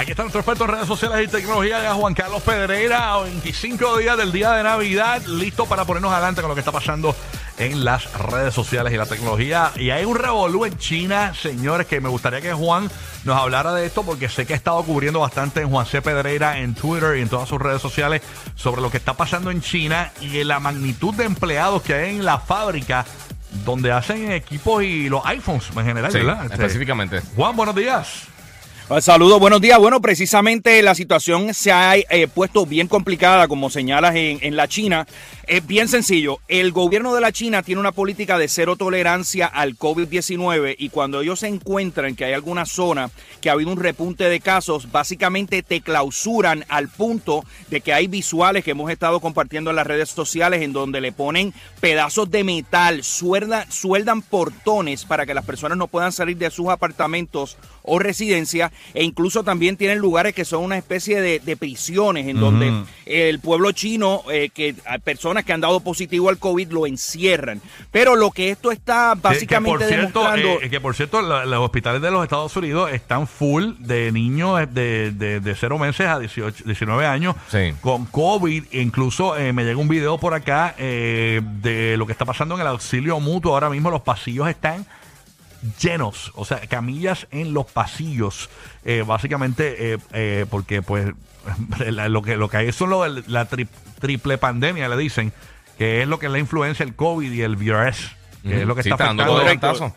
Aquí está nuestro experto en redes sociales y tecnología, Juan Carlos Pedreira. 25 días del día de Navidad, listo para ponernos adelante con lo que está pasando en las redes sociales y la tecnología. Y hay un revolú en China, señores, que me gustaría que Juan nos hablara de esto porque sé que ha estado cubriendo bastante en Juan C. Pedreira en Twitter y en todas sus redes sociales sobre lo que está pasando en China y la magnitud de empleados que hay en la fábrica donde hacen equipos y los iPhones en general, Sí, ¿verdad? Este, específicamente. Juan, buenos días. Ah, Saludos, buenos días. Bueno, precisamente la situación se ha eh, puesto bien complicada, como señalas en, en la China. Es bien sencillo. El gobierno de la China tiene una política de cero tolerancia al COVID-19 y cuando ellos se encuentran que hay alguna zona que ha habido un repunte de casos, básicamente te clausuran al punto de que hay visuales que hemos estado compartiendo en las redes sociales en donde le ponen pedazos de metal, suelda- sueldan portones para que las personas no puedan salir de sus apartamentos o residencia e incluso también tienen lugares que son una especie de, de prisiones en donde el pueblo chino, eh, que hay personas que han dado positivo al COVID lo encierran. Pero lo que esto está Que- básicamente que, por cierto, demostrando... eh, que por cierto, la- los hospitales de los Estados Unidos están full de niños de, de, de 0 meses a 18, 19 años Sí. con COVID. Incluso eh, me llega un video por acá eh, de lo que está pasando en el auxilio mutuo. Ahora mismo los pasillos están llenos, o sea, camillas en los pasillos, eh, básicamente, eh, eh, porque pues lo que lo que hay son lo la tri- triple pandemia, le dicen, que es lo que es la influencia, el COVID y el VRS, que es lo que Sí, está afectando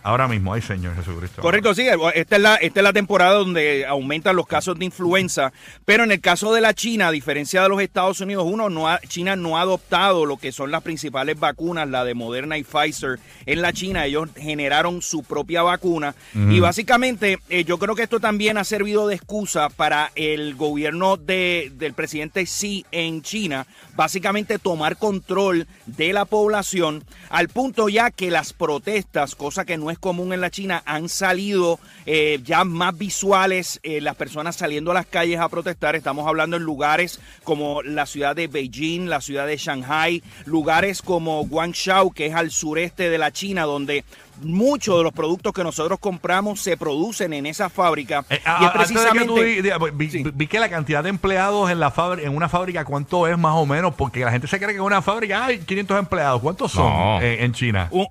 ahora mismo. Ay, Señor Jesucristo. Correcto, sí. Esta es, la, esta es la temporada donde aumentan los casos de influenza. Pero en el caso de la China, a diferencia de los Estados Unidos, uno, no ha- China no ha adoptado lo que son las principales vacunas, la de Moderna y Pfizer. En la China ellos generaron su propia vacuna. Y básicamente eh, yo creo que esto también ha servido de excusa para el gobierno de, del presidente Xi en China, básicamente tomar control de la población al punto ya que las protestas, cosa que no es común en la China, han salido eh, ya más visuales, eh, las personas saliendo a las calles a protestar. Estamos hablando en lugares como la ciudad de Beijing, la ciudad de Shanghai, lugares como Guangzhou, que es al sureste de la China, donde muchos de los productos que nosotros compramos se producen en esa fábrica. Eh, y a- es que tú precisamente... vi, Sí. vi que la cantidad de empleados en la fábrica, en una fábrica, ¿cuánto es más o menos? Porque la gente se cree que en una fábrica hay 500 empleados. ¿Cuántos son No. eh, en China? Un-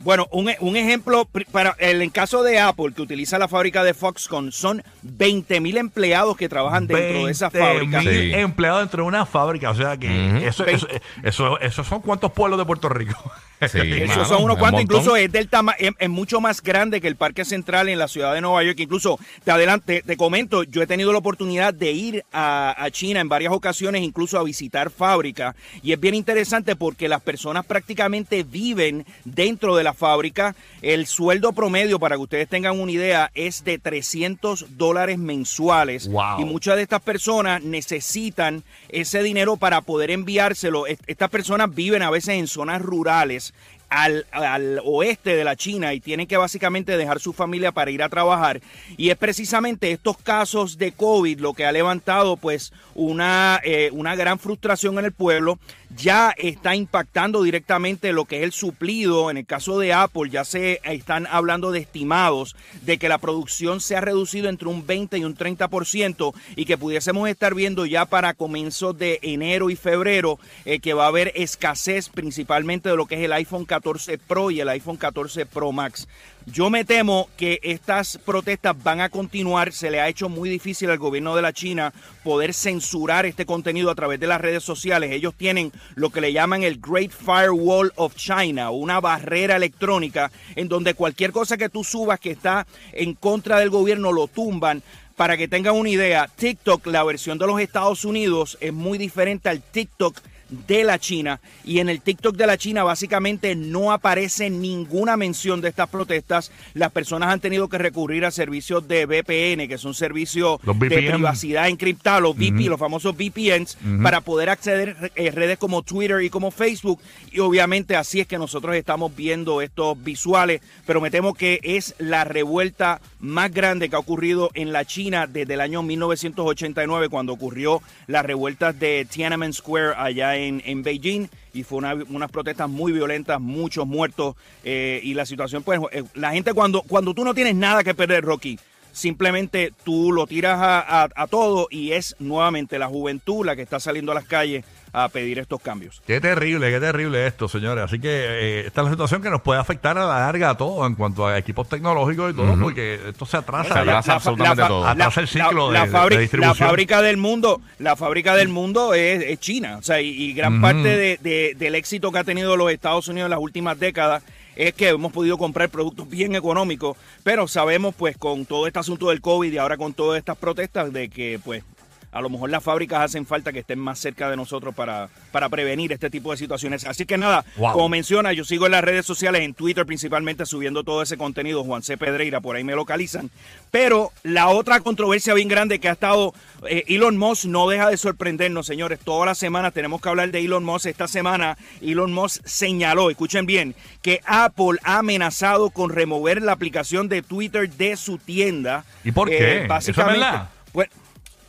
bueno, un, un ejemplo para el en caso de Apple, que utiliza la fábrica de Foxconn, son 20 mil empleados que trabajan dentro de esa 20 fábrica. mil Sí. empleados dentro de una fábrica. O sea que eso, eso, eso, eso son cuántos pueblos de Puerto Rico. Sí, Esos mano, son unos un cuantos, incluso es del tama es, es mucho más grande que el Parque Central en la ciudad de Nueva York. Incluso te adelante, te comento, yo he tenido la oportunidad de ir a, a China en varias ocasiones, incluso a visitar fábrica. Y es bien interesante porque las personas prácticamente viven dentro de la fábrica. El sueldo promedio, para que ustedes tengan una idea, es de 300 dólares mensuales. Wow. Y muchas de estas personas necesitan ese dinero para poder enviárselo. Est- Estas personas viven a veces en zonas rurales. Al, al oeste de la China y tienen que básicamente dejar su familia para ir a trabajar. Y es precisamente estos casos de COVID lo que ha levantado pues una, eh, una gran frustración en el pueblo. Ya está impactando directamente lo que es el suplido. En el caso de Apple ya se están hablando de estimados de que la producción se ha reducido entre un 20 y un 30% y que pudiésemos estar viendo ya para comienzos de enero y febrero eh, que va a haber escasez principalmente de lo que es el iPhone 14 Pro y el iPhone 14 Pro Max. Yo me temo que estas protestas van a continuar. Se le ha hecho muy difícil al gobierno de la China poder censurar este contenido a través de las redes sociales. Ellos tienen lo que le llaman el Great Firewall of China, una barrera electrónica en donde cualquier cosa que tú subas que está en contra del gobierno lo tumban. Para que tengan una idea, TikTok, la versión de los Estados Unidos, es muy diferente al TikTok de la China. Y en el TikTok de la China básicamente no aparece ninguna mención de estas protestas. Las personas han tenido que recurrir a servicios de VPN, que son servicios de privacidad encriptada, los VP, los famosos VPNs, para poder acceder a redes como Twitter y como Facebook. Y obviamente así es que nosotros estamos viendo estos visuales, pero me temo que es la revuelta más grande que ha ocurrido en la China desde el año 1989, cuando ocurrió las revueltas de Tiananmen Square allá en, en Beijing. Y fue una- unas protestas muy violentas, muchos muertos. eh, y la situación, pues, eh, la gente cuando, cuando tú no tienes nada que perder, Rocky, simplemente tú lo tiras a, todo y es nuevamente la juventud la que está saliendo a las calles a pedir estos cambios. Qué terrible, qué terrible esto, señores. Así que eh, esta es la situación que nos puede afectar a la larga a todo en cuanto a equipos tecnológicos y todo, porque esto se atrasa. Se atrasa absolutamente todo. Atrasa el ciclo la, de, fábrica, de distribución. La fábrica del mundo, la fábrica del mundo es, es China. O sea, y, y gran parte de- de- del éxito que ha tenido los Estados Unidos en las últimas décadas es que hemos podido comprar productos bien económicos, pero sabemos pues con todo este asunto del COVID y ahora con todas estas protestas de que pues a lo mejor las fábricas hacen falta que estén más cerca de nosotros para, para prevenir este tipo de situaciones. Así que nada, Wow. como menciona, yo sigo en las redes sociales, en Twitter principalmente, subiendo todo ese contenido. Juan C. Pedreira, por ahí me localizan. Pero la otra controversia bien grande que ha estado eh, Elon Musk no deja de sorprendernos, señores. Todas las semanas tenemos que hablar de Elon Musk. Esta semana Elon Musk señaló, escuchen bien, que Apple ha amenazado con remover la aplicación de Twitter de su tienda. ¿Y por Eh, qué? ¿Eso es básicamente, verdad? pues,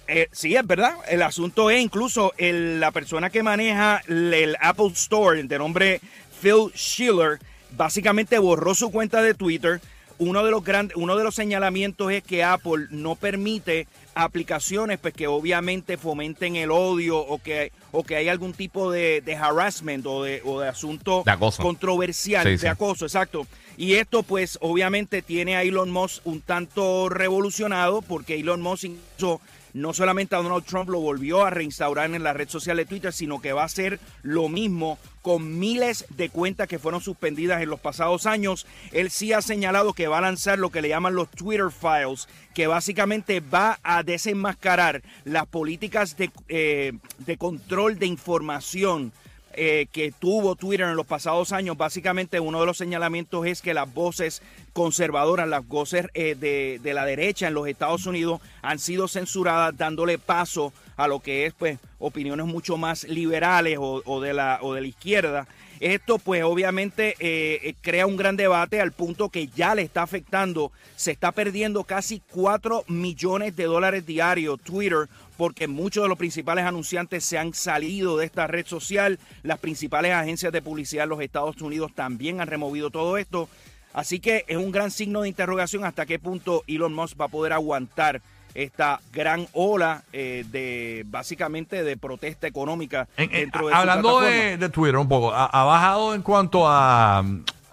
eh, sí, es verdad. El asunto es incluso el- la persona que maneja el, el Apple Store de nombre Phil Schiller básicamente borró su cuenta de Twitter. Uno de los grandes, uno de los señalamientos es que Apple no permite aplicaciones pues que obviamente fomenten el odio o que o que hay algún tipo de, de harassment o de, o de asunto De controversial Sí, de sí. acoso, exacto. Y esto pues obviamente tiene a Elon Musk un tanto revolucionado porque Elon Musk incluso no solamente a Donald Trump lo volvió a reinstaurar en la red social de Twitter, sino que va a hacer lo mismo con miles de cuentas que fueron suspendidas en los pasados años. Él sí ha señalado que va a lanzar lo que le llaman los Twitter Files, que básicamente va a desenmascarar las políticas de, eh, de control de información eh, que tuvo Twitter en los pasados años, básicamente uno de los señalamientos es que las voces conservadoras, las voces eh, de, de la derecha en los Estados Unidos han sido censuradas, dándole paso a lo que es pues opiniones mucho más liberales o, o de, la, o de la izquierda. Esto pues obviamente eh, eh, crea un gran debate al punto que ya le está afectando, se está perdiendo casi 4 millones de dólares diarios Twitter porque muchos de los principales anunciantes se han salido de esta red social, las principales agencias de publicidad en los Estados Unidos también han removido todo esto, así que es un gran signo de interrogación hasta qué punto Elon Musk va a poder aguantar esta gran ola eh, de básicamente de protesta económica En- en- dentro de su hablando plataforma. de, de Twitter un poco, ha, ha bajado en cuanto a,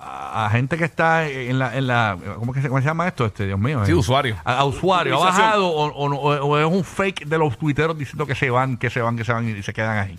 a, a gente que está en la, en la ¿cómo, que se, cómo se llama esto? Este, Dios mío. Sí, eh? usuario. A, a usuario. ¿Ha bajado o, o- o es un fake de los tuiteros diciendo que se van, que se van, que se van y se quedan ahí?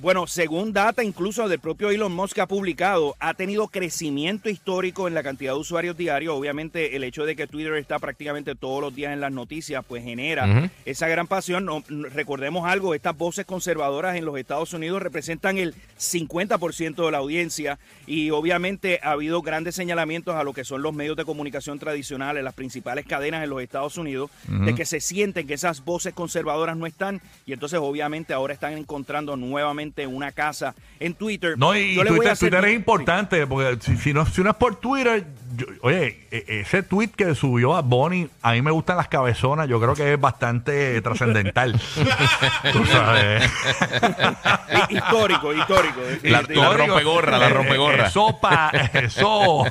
Bueno, según data incluso del propio Elon Musk ha publicado, ha tenido crecimiento histórico en la cantidad de usuarios diarios. Obviamente el hecho de que Twitter está prácticamente todos los días en las noticias, pues genera esa gran pasión. No, recordemos algo, estas voces conservadoras en los Estados Unidos representan el 50% de la audiencia y obviamente ha habido grandes señalamientos a lo que son los medios de comunicación tradicionales, las principales cadenas en los Estados Unidos, de que se sienten que esas voces conservadoras no están y entonces obviamente ahora están encontrando nuevamente una casa en Twitter. No, y Yo Twitter, es importante porque si, si no, si no es por Twitter, yo- oye, e- ese tweet que subió a Bonnie, a mí me gustan las cabezonas, yo creo que es bastante trascendental. Tú sabes. Histórico, histórico. La- la rompegorra, la Eh, rompegorra. Eso, pa- eso,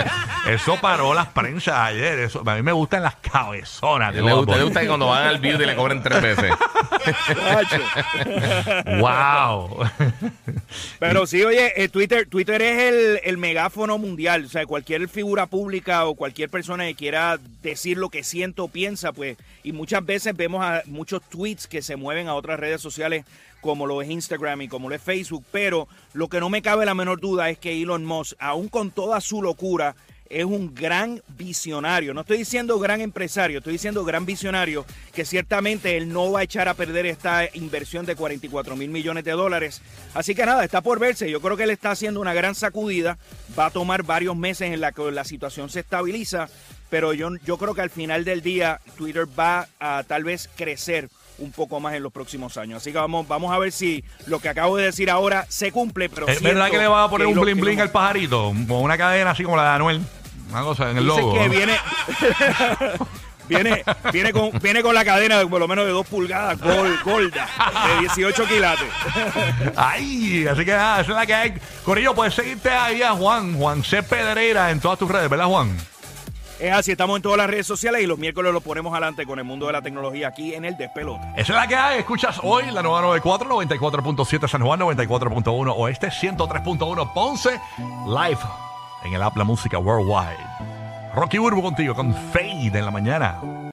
eso paró las prensas ayer. Eso, a mí me gustan las cabezonas. Le, gusta- le gusta que cuando van al beauty le cobren tres veces. Wow. Pero sí, oye, eh, Twitter, Twitter es el, el megáfono mundial. O sea, cualquier figura pública o cualquier persona que quiera decir lo que siente o piensa, pues, y muchas veces vemos a muchos tweets que se mueven a otras redes sociales como lo es Instagram y como lo es Facebook, pero lo que no me cabe la menor duda es que Elon Musk, aún con toda su locura, es un gran visionario. No estoy diciendo gran empresario, estoy diciendo gran visionario que ciertamente él no va a echar a perder esta inversión de 44 mil millones de dólares. Así que nada, está por verse. Yo creo que él está haciendo una gran sacudida. Va a tomar varios meses en la que la situación se estabiliza, pero yo, yo creo que al final del día Twitter va a tal vez crecer un poco más en los próximos años. Así que vamos, vamos a ver si lo que acabo de decir ahora se cumple. Pero ¿Es verdad que le va a poner un bling bling al pajarito? Con una cadena así como la de Anuel. Una cosa en el Dice logo. que ¿no? viene, viene, viene, con, viene con la cadena de por lo menos de dos pulgadas, gol, golda, de 18 quilates. Ay, así que nada, esa es la que hay. Corillo, puedes seguirte ahí a Juan, Juan C. Pedreira en todas tus redes, ¿verdad, Juan? Es así, estamos en todas las redes sociales y los miércoles lo ponemos adelante con el mundo de la tecnología aquí en el despelote. Esa es la que hay. Escuchas hoy la nueva 94, 94.7 San Juan, 94.1 Oeste, 103.1 Ponce, live en el app La Música Worldwide. Rocky Burbu contigo con Fade en la mañana.